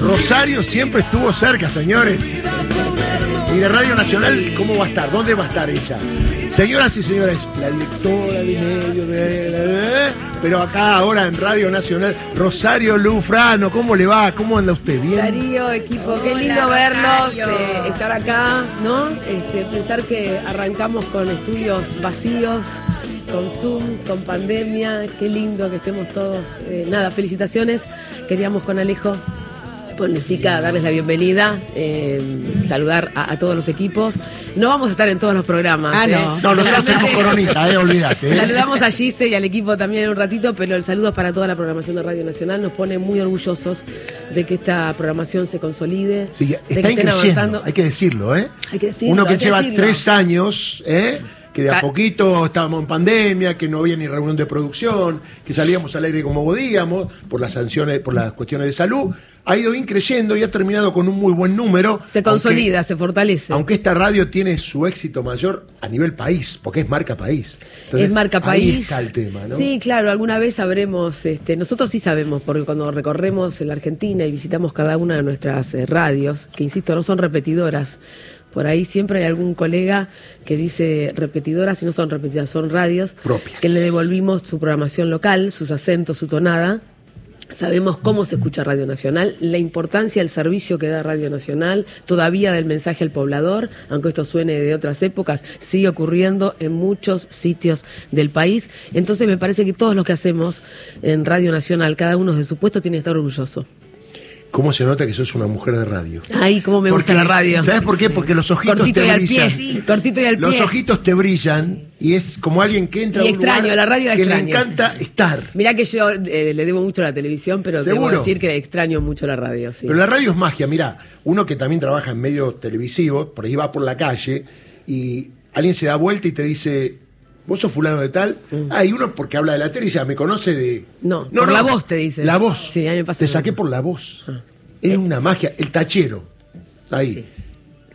Rosario siempre estuvo cerca, señores. Y de Radio Nacional, ¿cómo va a estar? ¿Dónde va a estar ella? Señoras y señores, la directora de medio, de- pero acá ahora en Radio Nacional, Rosario Lufrano, ¿cómo le va? ¿Cómo anda usted? ¿Bien? Darío, equipo, qué Hola, lindo verlos, eh, estar acá, ¿no? Este, pensar que arrancamos con estudios vacíos, con Zoom, con pandemia, qué lindo que estemos todos. eh, nada, felicitaciones. Queríamos con Alejo, con Nesica, darles la bienvenida, eh, saludar a, a todos los equipos. No vamos a estar en todos los programas. Ah, ¿eh? no. No, nosotros tenemos coronita, eh, olvídate. eh. Saludamos a Gise y al equipo también en un ratito, pero el saludo es para toda la programación de Radio Nacional. Nos pone muy orgullosos de que esta programación se consolide. Sí, de que está estén avanzando. hay que decirlo, ¿eh? Hay que decirlo, Uno que lleva decirlo. tres años, ¿eh? Que de a Ca- poquito estábamos en pandemia, que no había ni reunión de producción, que salíamos al aire como podíamos, por las sanciones, por las cuestiones de salud, ha ido increciendo y ha terminado con un muy buen número. Se consolida, se fortalece. Aunque, esta radio tiene su éxito mayor a nivel país, porque es marca país. Entonces, es marca ahí país. está el tema, ¿no? Sí, claro, alguna vez sabremos, este, nosotros sí sabemos, porque cuando recorremos la Argentina y visitamos cada una de nuestras eh, radios, que insisto, no son repetidoras, por ahí siempre hay algún colega que dice repetidoras y no son repetidoras, son radios Propias. que le devolvimos su programación local, sus acentos, su tonada. Sabemos cómo se escucha Radio Nacional, la importancia del servicio que da Radio Nacional, todavía del mensaje al poblador, aunque esto suene de otras épocas, sigue ocurriendo en muchos sitios del país. Entonces me parece que todos los que hacemos en Radio Nacional, cada uno de su puesto, tiene que estar orgulloso. ¿Cómo se nota que sos una mujer de radio? Ay, cómo me gusta Porque- la radio. ¿Sabes por qué? Porque los ojitos Cortito te y al pie, sí, cortito y al Los pie. ojitos te brillan y es como alguien que entra Y a un extraño, lugar la radio la que le encanta estar. Mirá que yo eh, le debo mucho a la televisión, pero ¿Seguro? debo decir que extraño mucho la radio. Sí. Pero la radio es magia, mira, uno que también trabaja en medios televisivos, por ahí va por la calle y alguien se da vuelta y te dice, ¿vos sos fulano de tal? Ah, y uno porque habla de la tele y dice, "Ah, me conoce de... Mm. No, por la voz te dice. La voz. Sí, a mí me pasa Te saqué por la voz. Es una magia. El tachero, ahí.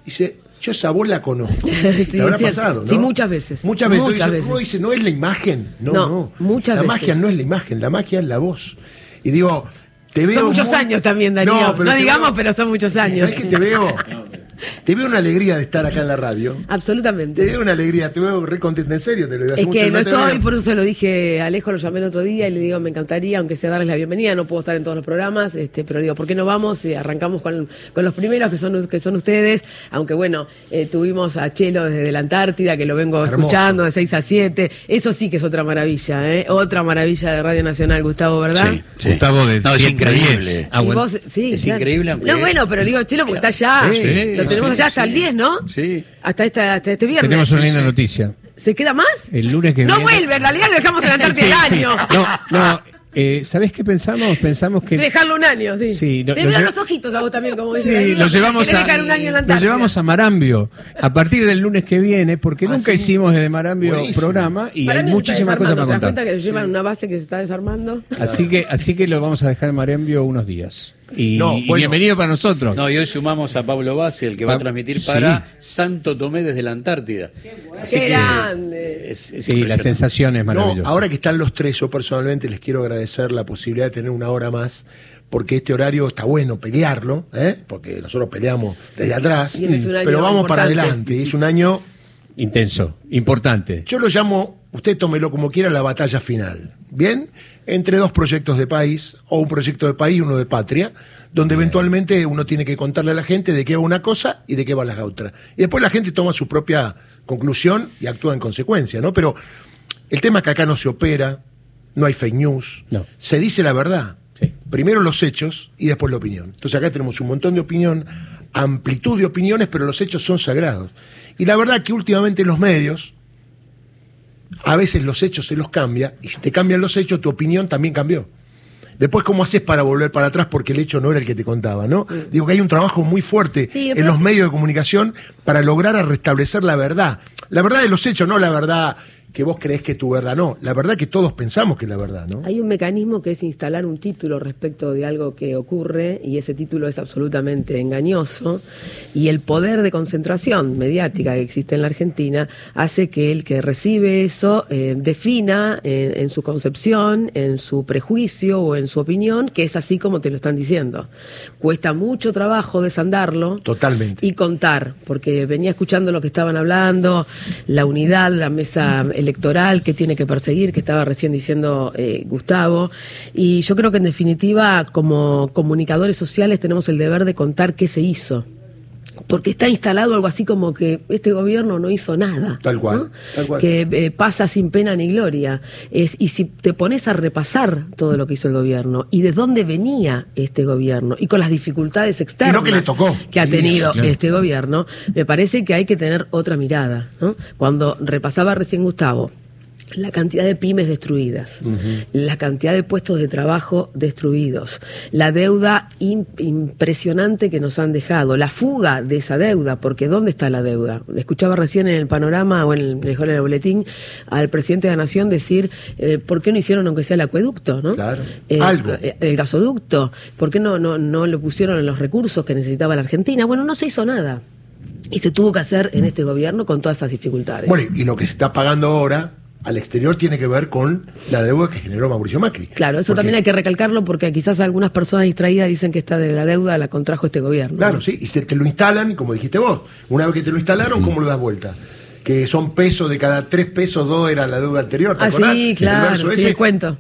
Dice, yo esa voz la conozco. Sí, ¿Te habrá pasado, no? Sí, muchas veces. Muchas veces. Muchas Dice, veces. Uno dice, no es la imagen. No, No, no. muchas la veces. magia no es la imagen, la magia es la voz. Y digo, te veo... Son muchos muy- años también, Darío. No, pero te digamos, veo- pero son muchos años. ¿Sabes que te veo? Te veo una alegría de estar acá en la radio. Te Absolutamente. veo una alegría, te veo re contenta, en serio, te lo digo. Es mucho que no te estoy, por eso se lo dije a Alejo, lo llamé el otro día y le digo, me encantaría, aunque sea darles la bienvenida, no puedo estar en todos los programas, este, pero digo, ¿por qué no vamos? Y arrancamos con, con los primeros, que son, que son ustedes, aunque bueno, eh, tuvimos a Chelo desde la Antártida, que lo vengo Hermoso. escuchando de 6 a 7, eso sí que es otra maravilla, ¿eh? Otra maravilla de Radio Nacional, Gustavo, ¿verdad? Sí, Gustavo de No, es 7 a increíble. 10. Ah, bueno. vos, sí, Es claro. increíble, aunque- No, bueno, pero digo, Chelo, porque está allá. Sí, lo tenemos sí, allá hasta sí. el 10, ¿no? Sí. Hasta, esta, hasta este viernes. Tenemos una linda noticia. ¿Se queda más? El lunes que no viene- vuelve, en realidad lo dejamos Antártida Sí, el sí. año. No, no. Eh, ¿Sabés qué pensamos? Pensamos que. Dejarlo un año, sí. Sí, lo- Te lo veo los ojitos a vos también, como dice Sí, Darío. lo llevamos a, dejar un año en la lo llevamos a Marambio a partir del lunes que viene, porque Ah, nunca sí. hicimos desde Marambio Buenísimo. programa y Para hay muchísimas cosas para ¿te das contar. cuenta que llevan una base que se está desarmando? Así que, así que lo vamos a dejar en Marambio unos días. Y, No, y bueno. bienvenido para nosotros. No, y hoy sumamos a Pablo Bassi, el que va a transmitir sí. para Santo Tomé desde la Antártida. Así ¡Qué que grande! es- es sí, la sensación es No, maravillosa. ahora que están los tres, yo personalmente les quiero agradecer la posibilidad de tener una hora más, porque este horario está bueno pelearlo, ¿eh? porque nosotros peleamos desde atrás, pero vamos para adelante. Es un año, Intenso, importante. yo lo llamo, usted tómelo como quiera, la batalla final. ¿Bien? Entre dos proyectos de país, o un proyecto de país y uno de patria, donde eventualmente uno tiene que contarle a la gente de qué va una cosa y de qué va la otra. Y después la gente toma su propia conclusión y actúa en consecuencia, ¿no? Pero el tema es que acá no se opera, no hay fake news, No. se dice la verdad. Sí. Primero los hechos y después la opinión. Entonces acá tenemos un montón de opinión, amplitud de opiniones, pero los hechos son sagrados. Y la verdad que últimamente en los medios, a veces los hechos se los cambia, y si te cambian los hechos, tu opinión también cambió. Después, ¿cómo haces para volver para atrás? Porque el hecho no era el que te contaba, ¿no? Digo que hay un trabajo muy fuerte Sí, en los medios de comunicación para lograr restablecer la verdad. La verdad de los hechos, no la verdad que vos creés que es tu verdad. No, la verdad que todos pensamos que es la verdad, ¿no? Hay un mecanismo que es instalar un título respecto de algo que ocurre y ese título es absolutamente engañoso y el poder de concentración mediática que existe en la Argentina hace que el que recibe eso eh, defina eh, en su concepción, en su prejuicio o en su opinión que es así como te lo están diciendo. Cuesta mucho trabajo desandarlo Totalmente. y contar, porque venía escuchando lo que estaban hablando, la unidad, la mesa electoral que tiene que perseguir, que estaba recién diciendo eh, Gustavo, y yo creo que en definitiva como comunicadores sociales tenemos el deber de contar qué se hizo. Porque está instalado algo así como que este gobierno no hizo nada. Tal cual, ¿no? tal cual. Que eh, pasa sin pena ni gloria. Es, y si te pones a repasar todo lo que hizo el gobierno y de dónde venía este gobierno y con las dificultades externas Y que le tocó. que ha Sí, tenido claro. este gobierno, me parece que hay que tener otra mirada. ¿no? Cuando repasaba recién Gustavo la cantidad de pymes destruidas, la cantidad de puestos de trabajo destruidos, la deuda im- impresionante que nos han dejado, la fuga de esa deuda, porque ¿dónde está la deuda? Escuchaba recién en el panorama o en el, mejor en el boletín al presidente de la Nación decir, eh, ¿por qué no hicieron aunque sea el acueducto? ¿no? Claro. Eh, Algo. eh, el gasoducto, ¿por qué no, no, no lo pusieron en los recursos que necesitaba la Argentina? Bueno, no se hizo nada. Y se tuvo que hacer en este gobierno con todas esas dificultades. Bueno, y lo que se está pagando ahora al exterior tiene que ver con la deuda que generó Mauricio Macri. Claro, eso Porque- también hay que recalcarlo porque quizás algunas personas distraídas dicen que esta de la deuda la contrajo este gobierno. Claro, ¿no? sí, y se te lo instalan, y como dijiste vos, una vez que te lo instalaron, ¿cómo lo das vuelta? Que son pesos, de cada tres pesos, dos era la deuda anterior. ¿te Ah, acordás? sí, claro, sí, ese, el cuento.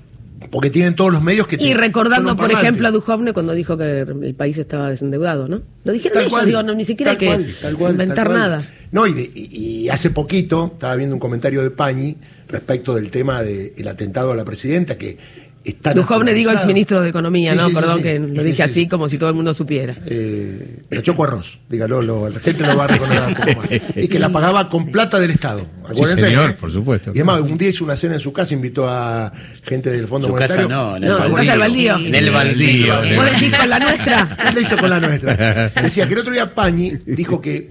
Porque tienen todos los medios que Y te- son recordando, por ejemplo, a Duhovne cuando dijo que el país estaba desendeudado, ¿no? Lo dijeron Tal ellos, cual, digo, no, ni siquiera hay que cual, inventar cual. nada. No, y, de- y- y hace poquito estaba viendo un comentario de Pañi respecto del tema del atentado a la presidenta, que está. Duhovne, digo, el naturalizado. ministro de Economía, Sí, ¿no? sí, Perdón sí. que Sí, lo dije sí. así como si todo el mundo supiera. Eh, la Choco Arroz, dígalo, lo- la gente lo va a reconocer un poco más. Y que la pagaba con plata del Estado. Acuérdense. señor, por supuesto. Y además, un día hizo una cena en su casa, invitó a gente del Fondo Su casa Monetario. no, en el No, su baldío. casa al baldío. En el baldío. ¿Vos decís con la nuestra? Él la hizo con la nuestra. Decía que el otro día Pañi dijo que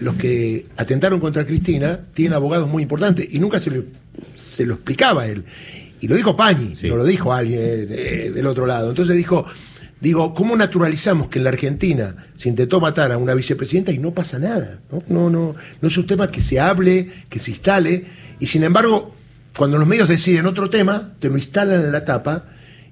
los que atentaron contra Cristina tienen abogados muy importantes y nunca se lo, se lo explicaba él. Y lo dijo Pañi, Sí. no lo dijo alguien eh, del otro lado. Entonces dijo, digo, ¿cómo naturalizamos que en la Argentina se intentó matar a una vicepresidenta y no pasa nada? No, no, no, no es un tema que se hable, que se instale, y sin embargo, cuando los medios deciden otro tema, te lo instalan en la tapa,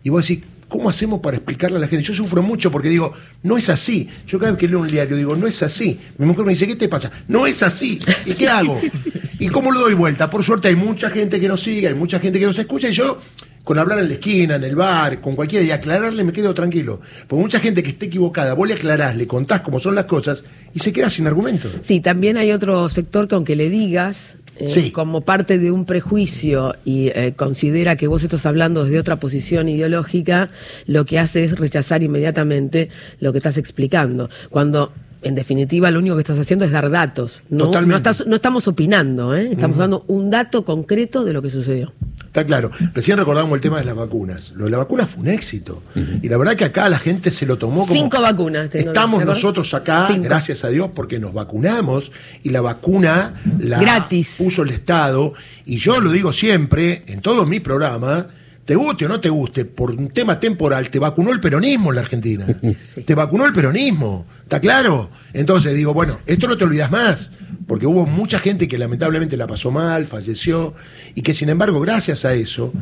y vos decís, ¿cómo hacemos para explicarle a la gente? Yo sufro mucho porque digo, no es así. Yo cada vez que leo un diario digo, no es así. Mi mujer me dice, ¿qué te pasa? No es así. ¿Y qué hago? ¿Y cómo lo doy vuelta? Por suerte hay mucha gente que nos sigue, hay mucha gente que nos escucha y yo con hablar en la esquina, en el bar, con cualquiera y aclararle me quedo tranquilo. Porque mucha gente que esté equivocada, vos le aclarás, le contás cómo son las cosas y se queda sin argumentos. Sí, también hay otro sector que aunque le digas eh, Sí. como parte de un prejuicio y eh, considera que vos estás hablando desde otra posición ideológica, lo que hace es rechazar inmediatamente lo que estás explicando. Cuando en definitiva lo único que estás haciendo es dar datos. No, Totalmente. no, estás- no estamos opinando, ¿eh? estamos dando un dato concreto de lo que sucedió. Está claro. Recién recordábamos el tema de las vacunas. Lo de la vacuna fue un éxito. Y la verdad que acá la gente se lo tomó como... Cinco vacunas. ¿te- no- Estamos nosotros acá, Cinco. gracias a Dios, porque nos vacunamos y la vacuna la Gratis. puso el Estado. Y yo lo digo siempre, en todos mis programas, te guste o no te guste, por un tema temporal, te vacunó el peronismo en la Argentina. Te vacunó el peronismo, ¿está claro? Entonces digo, bueno, esto no te olvidas más, porque hubo mucha gente que lamentablemente la pasó mal, falleció, y que sin embargo, gracias a eso,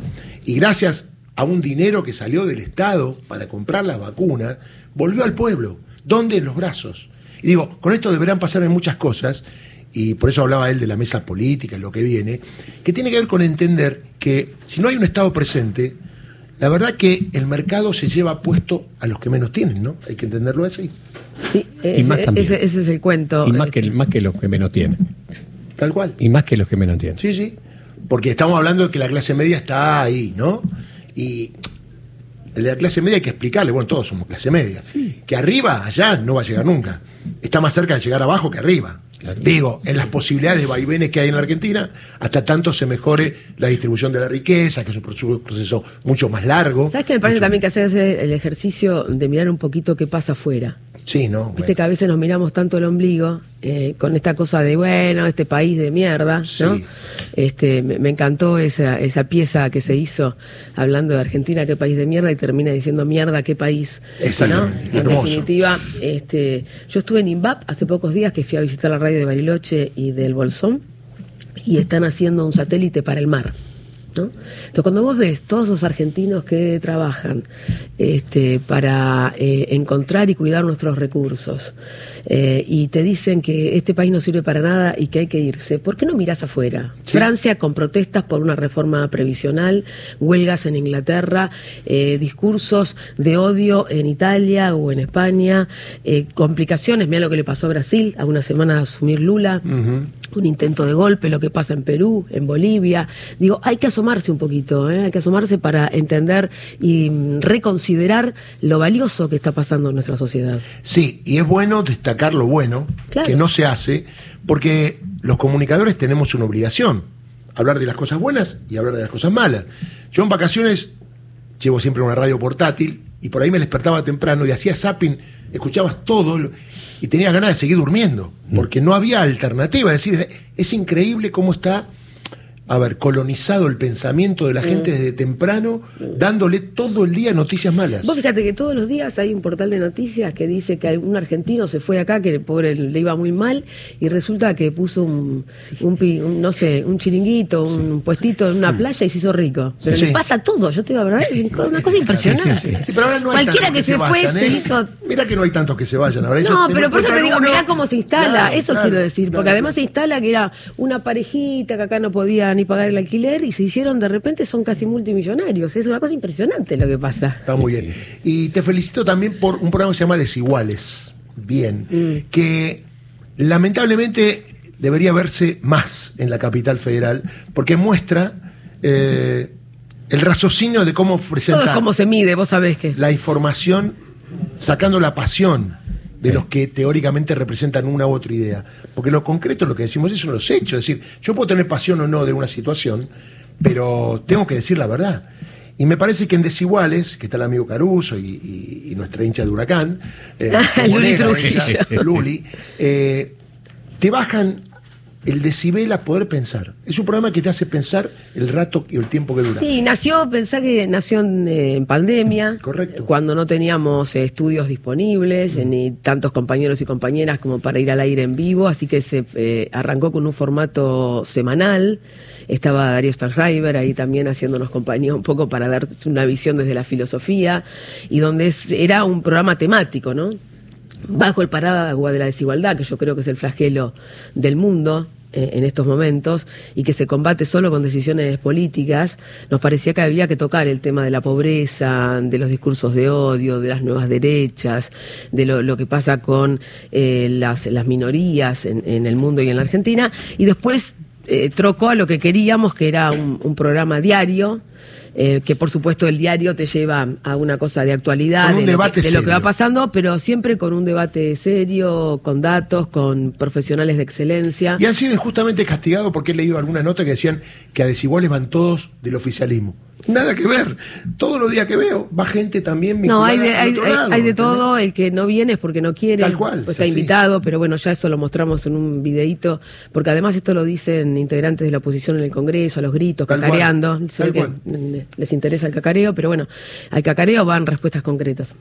y gracias a un dinero que salió del Estado para comprar las vacunas, volvió al pueblo. ¿Dónde? En los brazos. Y digo, con esto deberán pasar en muchas cosas, y por eso hablaba él de la mesa política y lo que viene, que tiene que ver con entender que si no hay un Estado presente, la verdad que el mercado se lleva puesto a los que menos tienen, ¿no? Hay que entenderlo así. Sí, Y más ese, también. ese- ese es el cuento. Y más que, más que los que menos tienen. Tal cual. Y más que los que menos tienen. Sí, sí. Porque estamos hablando de que la clase media está ahí, ¿no? Y el de la clase media hay que explicarle, bueno, todos somos clase media, que arriba, allá, no va a llegar nunca. Está más cerca de llegar abajo que arriba. Digo, en las posibilidades de vaivenes que hay en la Argentina, hasta tanto se mejore la distribución de la riqueza, que es un proceso- mucho más largo. ¿Sabes qué me parece mucho- también que hacer el ejercicio de mirar un poquito qué pasa afuera? Sí, no. Viste bueno. que a veces nos miramos tanto el ombligo eh, con esta cosa de, bueno, este país de mierda, ¿no? Este, me, me encantó esa, esa pieza que se hizo hablando de Argentina, qué país de mierda, y termina diciendo mierda, qué país. ¿no? Exactamente, En hermoso. definitiva, este, yo estuve en INVAP hace pocos días que fui a visitar la radio de Bariloche y del Bolsón y están haciendo un satélite para el mar. Entonces, cuando vos ves todos esos argentinos que trabajan este, para eh, encontrar y cuidar nuestros recursos eh, y te dicen que este país no sirve para nada y que hay que irse, ¿por qué no mirás afuera? Francia con protestas por una reforma previsional, huelgas en Inglaterra, eh, discursos de odio en Italia o en España, eh, complicaciones, mira lo que le pasó a Brasil a una semana de asumir Lula un intento de golpe, lo que pasa en Perú, en Bolivia. Digo, hay que asomarse un poquito, hay que asomarse para entender y mm, reconsiderar lo valioso que está pasando en nuestra sociedad. Sí, y es bueno destacar lo bueno, Claro. que no se hace, porque los comunicadores tenemos una obligación, hablar de las cosas buenas y hablar de las cosas malas. Yo en vacaciones llevo siempre una radio portátil y por ahí me despertaba temprano y hacía zapping, escuchabas todo y tenía ganas de seguir durmiendo, porque no había alternativa. Es decir, es increíble cómo está, a ver, colonizado el pensamiento de la gente desde temprano, dándole todo el día noticias malas. Vos fíjate que todos los días hay un portal de noticias que dice que un argentino se fue acá, que el pobre le iba muy mal, y resulta que puso un, un pi- un, no sé, un chiringuito, un puestito en una playa y se hizo rico. Pero Sí. le pasa todo, yo te digo verdad, es una cosa impresionante. Sí, pero ahora no hay Cualquiera que, se, fue vayan, se ¿eh? hizo Mira que no hay tantos que se vayan. Ahora No, pero por eso te digo, uno- mirá cómo se instala, Claro, eso claro, quiero decir, porque además se instala que era una parejita que acá no podía ni pagar el alquiler y se hicieron de repente, son casi multimillonarios, es una cosa impresionante lo que pasa. Está muy bien. Y te felicito también por un programa que se llama Desiguales. Bien. Mm. Que lamentablemente debería verse más en la capital federal, porque muestra eh, el raciocinio de cómo Todo es presentar como se mide, vos sabés que. la información sacando la pasión de los que teóricamente representan una u otra idea. Porque lo concreto, lo que decimos, son los hechos. Es decir, yo puedo tener pasión o no de una situación, pero tengo que decir la verdad. Y me parece que en Desiguales, que está el amigo Caruso y, y- y nuestra hincha de Huracán, eh, Luli Luli, eh, te bajan el decibel a poder pensar. Es un programa que te hace pensar el rato y el tiempo que dura. Sí, nació, pensá que nació en, eh, en pandemia, Correcto. cuando no teníamos eh, estudios disponibles, eh, ni tantos compañeros y compañeras como para ir al aire en vivo, así que se eh, arrancó con un formato semanal. Estaba Darío Stanheimer ahí también haciéndonos compañía un poco para dar una visión desde la filosofía, y donde es- era un programa temático, ¿no? bajo el paraguas de la desigualdad, que yo creo que es el flagelo del mundo eh, en estos momentos y que se combate solo con decisiones políticas, nos parecía que había que tocar el tema de la pobreza, de los discursos de odio, de las nuevas derechas, de lo, que pasa con eh, las, minorías en, el mundo y en la Argentina, y después eh, trocó a lo que queríamos, que era un programa diario. Eh, que por supuesto el diario te lleva a una cosa de actualidad, de, lo que, de lo que va pasando, pero siempre con un debate serio, con datos, con profesionales de excelencia. Y han sido injustamente castigados porque he leído algunas notas que decían que a desiguales van todos del oficialismo. Nada que ver. Todos los días que veo va gente también No, hay de, hay, hay- lado, hay de todo, el que no viene es porque no quiere, Tal cual, pues es está así. invitado, pero bueno, ya eso lo mostramos en un videíto, porque además esto lo dicen integrantes de la oposición en el Congreso, a los gritos, Tal cacareando, cual, tal cual. les interesa el cacareo, pero bueno, al cacareo van respuestas concretas.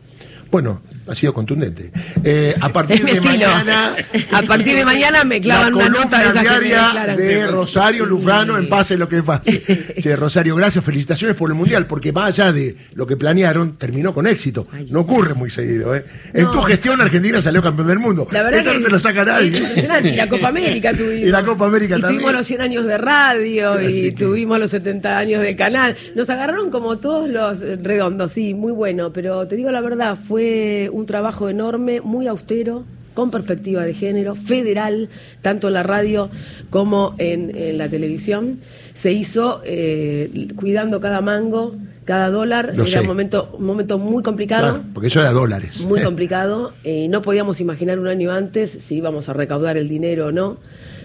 Bueno, ha sido contundente. Eh, a partir de mañana. A partir de mañana me clavan la una nota de diaria de Rosario Lufrano en pase lo que pase. Che, Rosario, gracias, felicitaciones por el mundial, porque más allá de lo que planearon, terminó con éxito. Ay, no sí. ocurre muy seguido, ¿eh? En tu gestión, Argentina salió campeón del mundo. La verdad Esto que no te lo saca nadie. impresionante. Y la Copa América tuvimos. Y la Copa América Y también. tuvimos los 100 años de radio Así y que- tuvimos los 70 años del canal. Nos agarraron como todos los eh, redondos, sí, muy bueno. Pero te digo la verdad, fue un trabajo enorme, muy austero, con perspectiva de género, federal, tanto en la radio como en, en la televisión. Se hizo eh, cuidando cada mango, Cada dólar Lo era un momento, un momento muy complicado. Claro, porque eso era dólares. Muy complicado. eh, no podíamos imaginar un año antes si íbamos a recaudar el dinero o no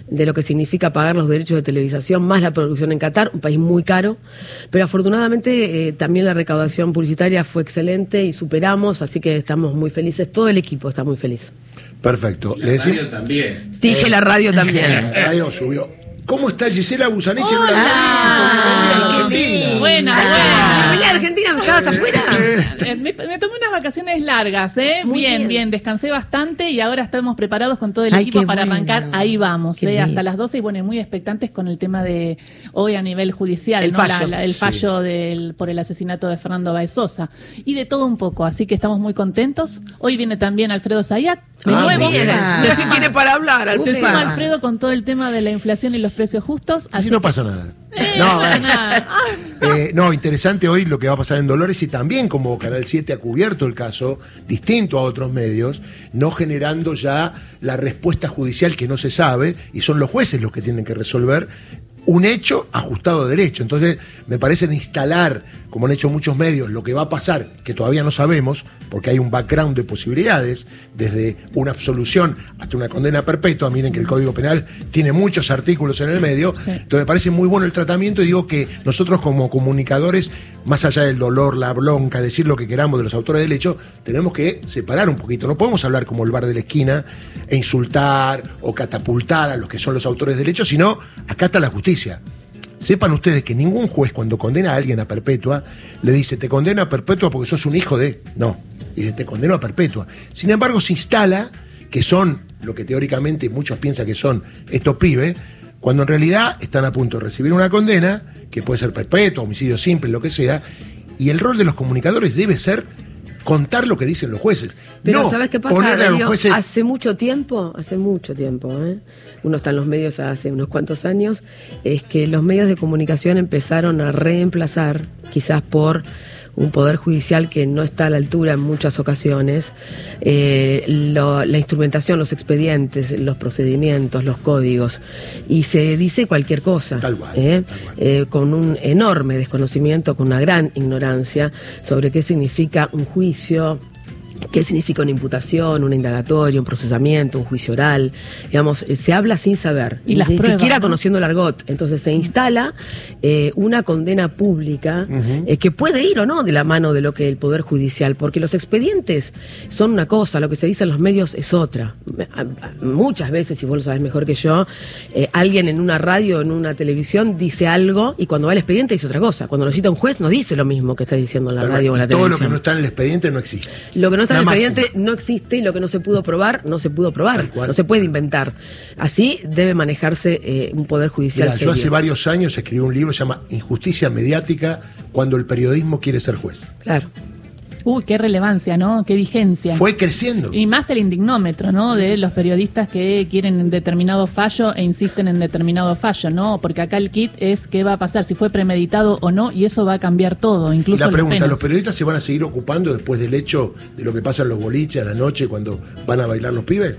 de lo que significa pagar los derechos de televisación más la producción en Qatar, un país muy caro. Pero afortunadamente eh, también la recaudación publicitaria fue excelente y superamos, así que estamos muy felices. Todo el equipo está muy feliz. Perfecto. Le decimos. también. Dije la radio también. La radio subió. ¿Cómo está Gisela Busanich en Qué Argentina? Buena, Ah, buena. Argentina, ¿estabas afuera? Eh, Me, me tomé unas vacaciones largas, ¿eh? Muy bien, bien. bien, descansé bastante y ahora estamos preparados con todo el Ay, equipo para bueno. arrancar. Ahí vamos, Qué ¿eh? bien. Hasta las 12 y bueno, y muy expectantes con el tema de hoy a nivel judicial, El ¿no? fallo. La- la- el Sí. fallo del, por el asesinato de Fernando Baez Sosa. Y de todo un poco, así que estamos muy contentos. Hoy viene también Alfredo Zayat, de Ah, nuevo. bien. Se sí tiene para hablar, Se Alfredo. suma Alfredo con todo el tema de la inflación y los precios justos. Así no que- pasa nada. Eh, No, nada. Eh, no, interesante hoy lo que va a pasar en Dolores y también como Canal 7 ha cubierto el caso, distinto a otros medios, no generando ya la respuesta judicial que no se sabe y son los jueces los que tienen que resolver un hecho ajustado a derecho. Entonces, me parece de instalar, como han hecho muchos medios, lo que va a pasar, que todavía no sabemos, porque hay un background de posibilidades, desde una absolución hasta una condena perpetua. Miren que el Código Penal tiene muchos artículos en el medio. Sí. Entonces me parece muy bueno el tratamiento y digo que nosotros como comunicadores, más allá del dolor, la bronca, decir lo que queramos de los autores del hecho, tenemos que separar un poquito. No podemos hablar como el bar de la esquina e insultar o catapultar a los que son los autores del hecho, sino acá está la justicia. Sepan ustedes que ningún juez cuando condena a alguien a perpetua le dice te condeno a perpetua porque sos un hijo de... No, dice te condeno a perpetua. Sin embargo se instala que son lo que teóricamente muchos piensan que son estos pibes, cuando en realidad están a punto de recibir una condena, que puede ser perpetua, homicidio simple, lo que sea, y el rol de los comunicadores debe ser contar lo que dicen los jueces. Pero no ¿sabes qué pasa, ponerle a los Darío? jueces... Hace mucho tiempo, hace mucho tiempo, ¿eh? uno está en los medios hace unos cuantos años, es que los medios de comunicación empezaron a reemplazar, quizás por un poder judicial que no está a la altura en muchas ocasiones, eh, lo- la instrumentación, los expedientes, los procedimientos, los códigos, y se dice cualquier cosa, Tal cual, ¿eh? tal cual. eh, con un enorme desconocimiento, con una gran ignorancia sobre qué significa un juicio, qué significa una imputación, una indagatoria, un procesamiento, un juicio oral. Digamos, eh, se habla sin saber, Y las ni pruebas, siquiera ¿no? conociendo el argot. Entonces se instala eh, una condena pública eh, que puede ir o no de la mano de lo que el Poder Judicial, porque los expedientes son una cosa, lo que se dice en los medios es otra. Muchas veces, y vos lo sabés mejor que yo, eh, alguien en una radio, en una televisión, dice algo y cuando va al expediente dice otra cosa. Cuando lo cita un juez no dice lo mismo que está diciendo en la radio o en la Y todo lo televisión. que no está en el expediente no existe. Lo que no está en el La expediente máxima. no existe y lo que no se pudo probar, no se pudo probar. No se puede inventar. Así debe manejarse eh, un poder judicial Mira, yo hace varios años escribí un libro que se llama Injusticia Mediática cuando el periodismo quiere ser juez. Claro. Uy, qué relevancia, ¿no? Qué vigencia. Fue creciendo. Y más el indignómetro, ¿no? De los periodistas que quieren determinado fallo e insisten en determinado fallo, ¿no? Porque acá el kit es qué va a pasar, si fue premeditado o no, y eso va a cambiar todo, Y incluso la pregunta. ¿los periodistas se van a seguir ocupando después del hecho de lo que pasa en los boliches a la noche cuando van a bailar los pibes?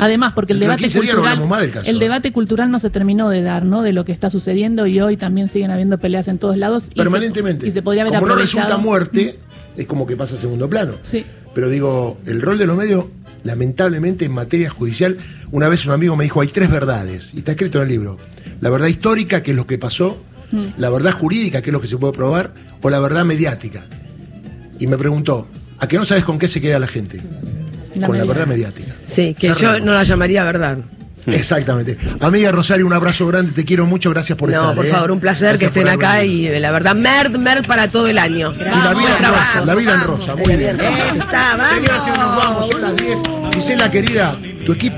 Además, porque el debate 15 días no cultural, caso, el ¿eh? debate cultural no se terminó de dar, ¿no? De lo que está sucediendo y hoy también siguen habiendo peleas en todos lados. y se- Permanentemente. Y se, podría haber como no aprovechado. resulta muerte, es como que pasa a segundo plano. Sí. Pero digo, el rol de los medios, lamentablemente en materia judicial, una vez un amigo me dijo, hay tres verdades, y está escrito en el libro. La verdad histórica, que es lo que pasó, Mm. la verdad jurídica, que es lo que se puede probar, o la verdad mediática. Y me preguntó, ¿a qué no sabes con qué se queda la gente? La con la verdad mediática. Sí, que yo no la llamaría verdad. Exactamente. Amiga Rosario, un abrazo grande, te quiero mucho, gracias por no, estar. por ¿eh? favor, un placer que Gracias estén acá y eh, la verdad, merd, merd para todo el año. Y la vida en rosa, la vida en rosa, muy bien. Señoras y nos vamos, son las 10. Gisela, querida, tu equipo.